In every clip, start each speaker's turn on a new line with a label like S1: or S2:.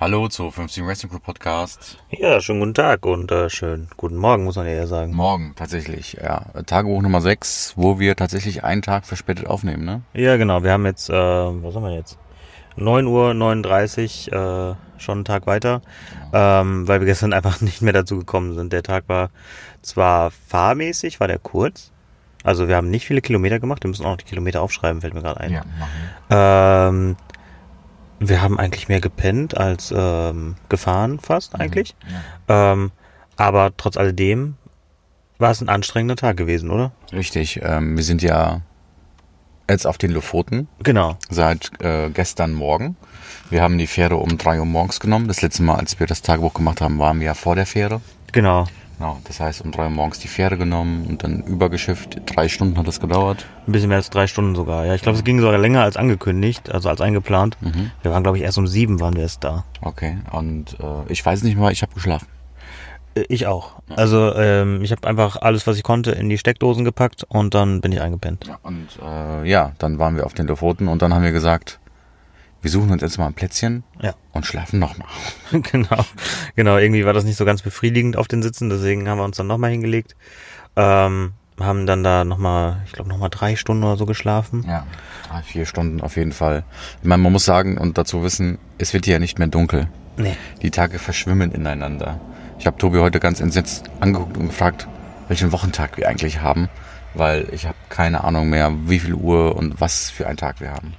S1: Hallo zu 50 Racing Crew Podcast.
S2: Ja, schönen guten Tag und äh, schönen guten Morgen, muss man ja eher sagen.
S1: Morgen tatsächlich, ja. Tagebuch Nummer 6, wo wir tatsächlich einen Tag verspätet aufnehmen, ne?
S2: Ja, genau. Wir haben jetzt, äh, was haben wir jetzt? 9.39 Uhr, äh, schon einen Tag weiter, ähm, weil wir gestern einfach nicht mehr dazu gekommen sind. Der Tag war zwar fahrmäßig, war der kurz. Also wir haben nicht viele Kilometer gemacht, wir müssen auch noch die Kilometer aufschreiben, fällt mir gerade ein.
S1: Ja, machen wir.
S2: Ähm, wir haben eigentlich mehr gepennt als ähm, gefahren, fast eigentlich.
S1: Ja.
S2: Ähm, aber trotz alledem war es ein anstrengender Tag gewesen, oder?
S1: Richtig, ähm, wir sind ja jetzt auf den Lofoten
S2: Genau.
S1: seit äh, gestern Morgen. Wir haben die Fähre um 3 Uhr morgens genommen. Das letzte Mal, als wir das Tagebuch gemacht haben, waren wir ja vor der Fähre.
S2: Genau.
S1: Genau, das heißt um 3 Uhr morgens die Fähre genommen und dann übergeschifft. Drei Stunden hat das gedauert.
S2: Ein bisschen mehr als drei Stunden sogar. Ja, ich glaube, es ging sogar länger als angekündigt, also als eingeplant. Wir waren, glaube ich, erst um sieben waren wir erst da.
S1: Okay, und äh, ich weiß nicht mehr, ich habe geschlafen.
S2: Äh, Ich auch. Also ähm, ich habe einfach alles, was ich konnte, in die Steckdosen gepackt und dann bin ich eingepennt.
S1: Ja, und äh, ja, dann waren wir auf den Lofoten und dann haben wir gesagt, wir suchen uns jetzt mal ein Plätzchen
S2: Ja.
S1: und schlafen nochmal.
S2: genau. Genau, irgendwie war das nicht so ganz befriedigend auf den Sitzen, deswegen haben wir uns dann nochmal hingelegt. Ähm, haben dann da nochmal, ich glaube, nochmal drei Stunden oder so geschlafen.
S1: Ja, drei, vier Stunden auf jeden Fall. Ich meine, man muss sagen und dazu wissen, es wird hier ja nicht mehr dunkel.
S2: Nee.
S1: Die Tage verschwimmen ineinander. Ich habe Tobi heute ganz entsetzt angeguckt und gefragt, welchen Wochentag wir eigentlich haben, weil ich habe keine Ahnung mehr, wie viel Uhr und was für einen Tag wir haben.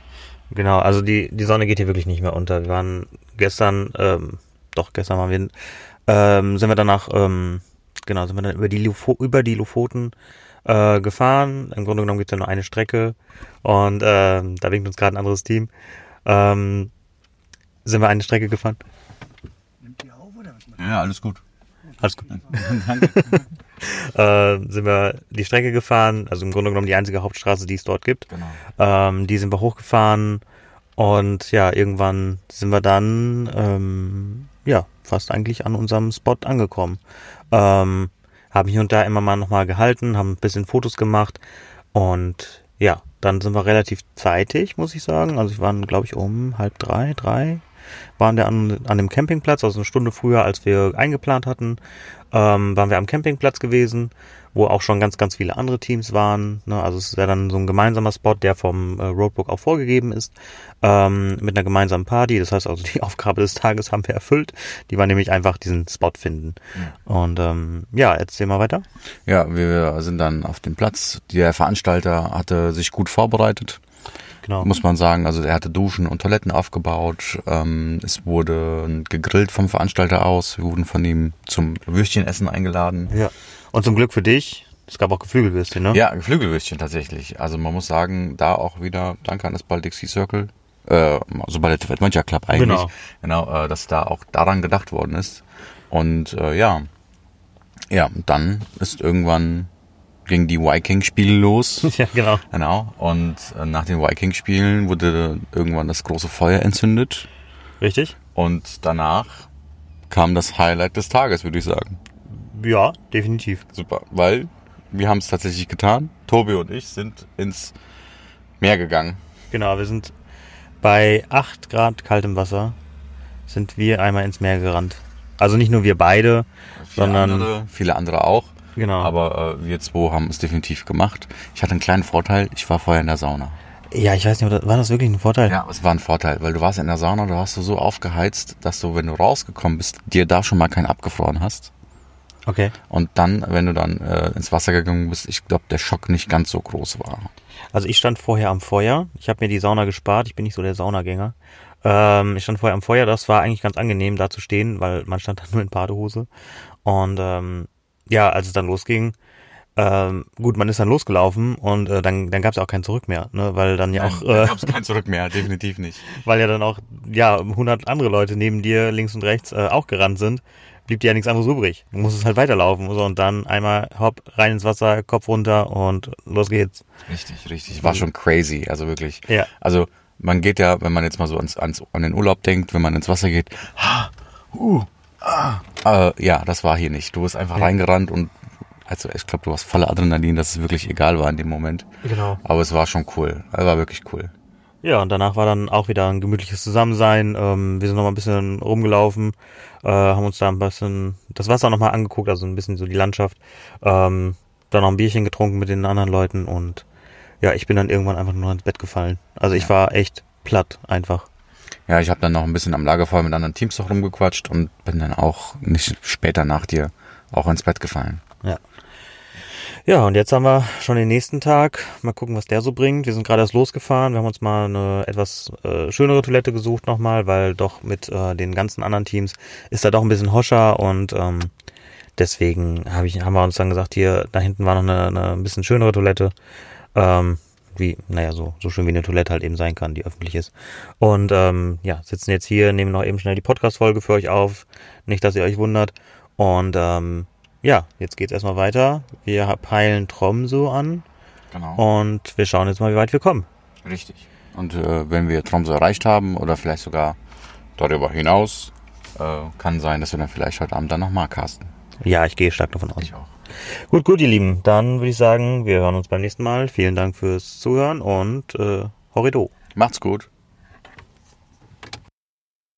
S2: Genau, also die, die Sonne geht hier wirklich nicht mehr unter. Wir waren gestern, ähm, doch, gestern waren wir, ähm, sind wir danach, ähm, genau, sind wir dann über die, Lofo über die Lofoten äh, gefahren. Im Grunde genommen gibt es ja nur eine Strecke und ähm, da winkt uns gerade ein anderes Team. Ähm, sind wir eine Strecke gefahren.
S1: Ja, alles gut.
S2: Alles gut. äh, sind wir die Strecke gefahren, also im Grunde genommen die einzige Hauptstraße, die es dort gibt.
S1: Genau.
S2: Ähm, die sind wir hochgefahren und ja, irgendwann sind wir dann ähm, ja fast eigentlich an unserem Spot angekommen. Ähm, haben hier und da immer mal nochmal gehalten, haben ein bisschen Fotos gemacht und ja, dann sind wir relativ zeitig, muss ich sagen. Also wir waren, glaube ich, um halb drei, drei waren wir an, an dem Campingplatz, also eine Stunde früher, als wir eingeplant hatten, ähm, waren wir am Campingplatz gewesen, wo auch schon ganz, ganz viele andere Teams waren. Ne? Also es ist ja dann so ein gemeinsamer Spot, der vom äh, Roadbook auch vorgegeben ist, ähm, mit einer gemeinsamen Party. Das heißt also, die Aufgabe des Tages haben wir erfüllt. Die war nämlich einfach diesen Spot finden. Und ähm, ja, erzähl mal weiter.
S1: Ja, wir sind dann auf dem Platz. Der Veranstalter hatte sich gut vorbereitet,
S2: Genau.
S1: muss man sagen. Also er hatte Duschen und Toiletten aufgebaut. Ähm, es wurde gegrillt vom Veranstalter aus. Wir wurden von ihm zum Würstchenessen eingeladen.
S2: Ja. Und zum Glück für dich, es gab auch Geflügelwürstchen, ne?
S1: Ja, Geflügelwürstchen tatsächlich. Also man muss sagen, da auch wieder danke an das Baltic Sea Circle, äh, also bei der Weltmanager Club eigentlich,
S2: Genau.
S1: genau, äh, dass da auch daran gedacht worden ist. Und äh, ja, ja, dann ist irgendwann ging die Viking-Spiele los.
S2: Ja, genau.
S1: Genau. Und äh, nach den Viking-Spielen wurde irgendwann das große Feuer entzündet.
S2: Richtig?
S1: Und danach kam das Highlight des Tages, würde ich sagen.
S2: Ja, definitiv.
S1: Super, weil wir haben es tatsächlich getan. Tobi und ich sind ins Meer gegangen.
S2: Genau, wir sind bei 8 Grad kaltem Wasser, sind wir einmal ins Meer gerannt. Also nicht nur wir beide,
S1: Viele
S2: sondern
S1: andere, viele andere auch.
S2: Genau.
S1: Aber äh, wir zwei haben es definitiv gemacht. Ich hatte einen kleinen Vorteil, ich war vorher in der Sauna.
S2: ja, ich weiß nicht, war das wirklich ein Vorteil?
S1: Ja, es war ein Vorteil, weil du warst in der Sauna, du hast du so aufgeheizt, dass du, wenn du rausgekommen bist, dir da schon mal keinen abgefroren hast.
S2: Okay.
S1: Und dann, wenn du dann äh, ins Wasser gegangen bist, ich glaube, der Schock nicht ganz so groß war.
S2: Also ich stand vorher am Feuer. Ich habe mir die Sauna gespart. Ich bin nicht so der Saunagänger. Ähm, ich stand vorher am Feuer. Das war eigentlich ganz angenehm, da zu stehen, weil man stand dann nur in Badehose. Und ähm, ja, als es dann losging, ähm, gut, man ist dann losgelaufen und äh, dann, dann gab es auch kein Zurück mehr, ne? weil dann ja auch,
S1: da
S2: äh,
S1: gab es kein Zurück mehr, definitiv nicht.
S2: weil ja dann auch ja 100 andere Leute neben dir links und rechts äh, auch gerannt sind, blieb dir ja nichts anderes übrig. Du musstest halt weiterlaufen so, und dann einmal hopp rein ins Wasser, Kopf runter und los geht's.
S1: Richtig, richtig. War schon crazy, also wirklich.
S2: Ja.
S1: Also man geht ja, wenn man jetzt mal so ans, ans, an den Urlaub denkt, wenn man ins Wasser geht, ha, uh, ah, äh, ja, das war hier nicht. Du bist einfach
S2: Ja.
S1: reingerannt und also ich glaube, du warst voller Adrenalin, dass es wirklich egal war in dem Moment.
S2: Genau.
S1: Aber es war schon cool. Es war wirklich cool.
S2: Ja, und danach war dann auch wieder ein gemütliches Zusammensein. Ähm, wir sind noch mal ein bisschen rumgelaufen, äh, haben uns da ein bisschen das Wasser noch mal angeguckt, also ein bisschen so die Landschaft. Ähm, dann noch ein Bierchen getrunken mit den anderen Leuten und ja, ich bin dann irgendwann einfach nur ins Bett gefallen. Also ich
S1: Ja.
S2: war echt platt einfach.
S1: Ja, ich habe dann noch ein bisschen am Lagerfeuer mit anderen Teams noch rumgequatscht und bin dann auch nicht später nach dir auch ins Bett gefallen.
S2: Ja, und jetzt haben wir schon den nächsten Tag. Mal gucken, was der so bringt. Wir sind gerade erst losgefahren. Wir haben uns mal eine etwas äh, schönere Toilette gesucht nochmal, weil doch mit äh, den ganzen anderen Teams ist da doch ein bisschen hoscher und ähm, deswegen hab ich, haben wir uns dann gesagt, hier, da hinten war noch eine, eine ein bisschen schönere Toilette. Ähm, wie, naja, so, so schön wie eine Toilette halt eben sein kann, die öffentlich ist. Und ähm, ja, sitzen jetzt hier, nehmen noch eben schnell die Podcast-Folge für euch auf. Nicht, dass ihr euch wundert. Und ähm, ja, jetzt geht's erstmal weiter. Wir peilen Tromso an
S1: Genau.
S2: und wir schauen jetzt mal, wie weit wir kommen.
S1: Richtig. Und äh, wenn wir Tromsø erreicht haben oder vielleicht sogar darüber hinaus, äh, kann sein, dass wir dann vielleicht heute Abend dann nochmal casten.
S2: Ja, ich gehe stark davon aus.
S1: Ich auch.
S2: Gut, gut, ihr Lieben. Dann würde ich sagen, wir hören uns beim nächsten Mal. Vielen Dank fürs Zuhören und äh, Horrido.
S1: Macht's gut.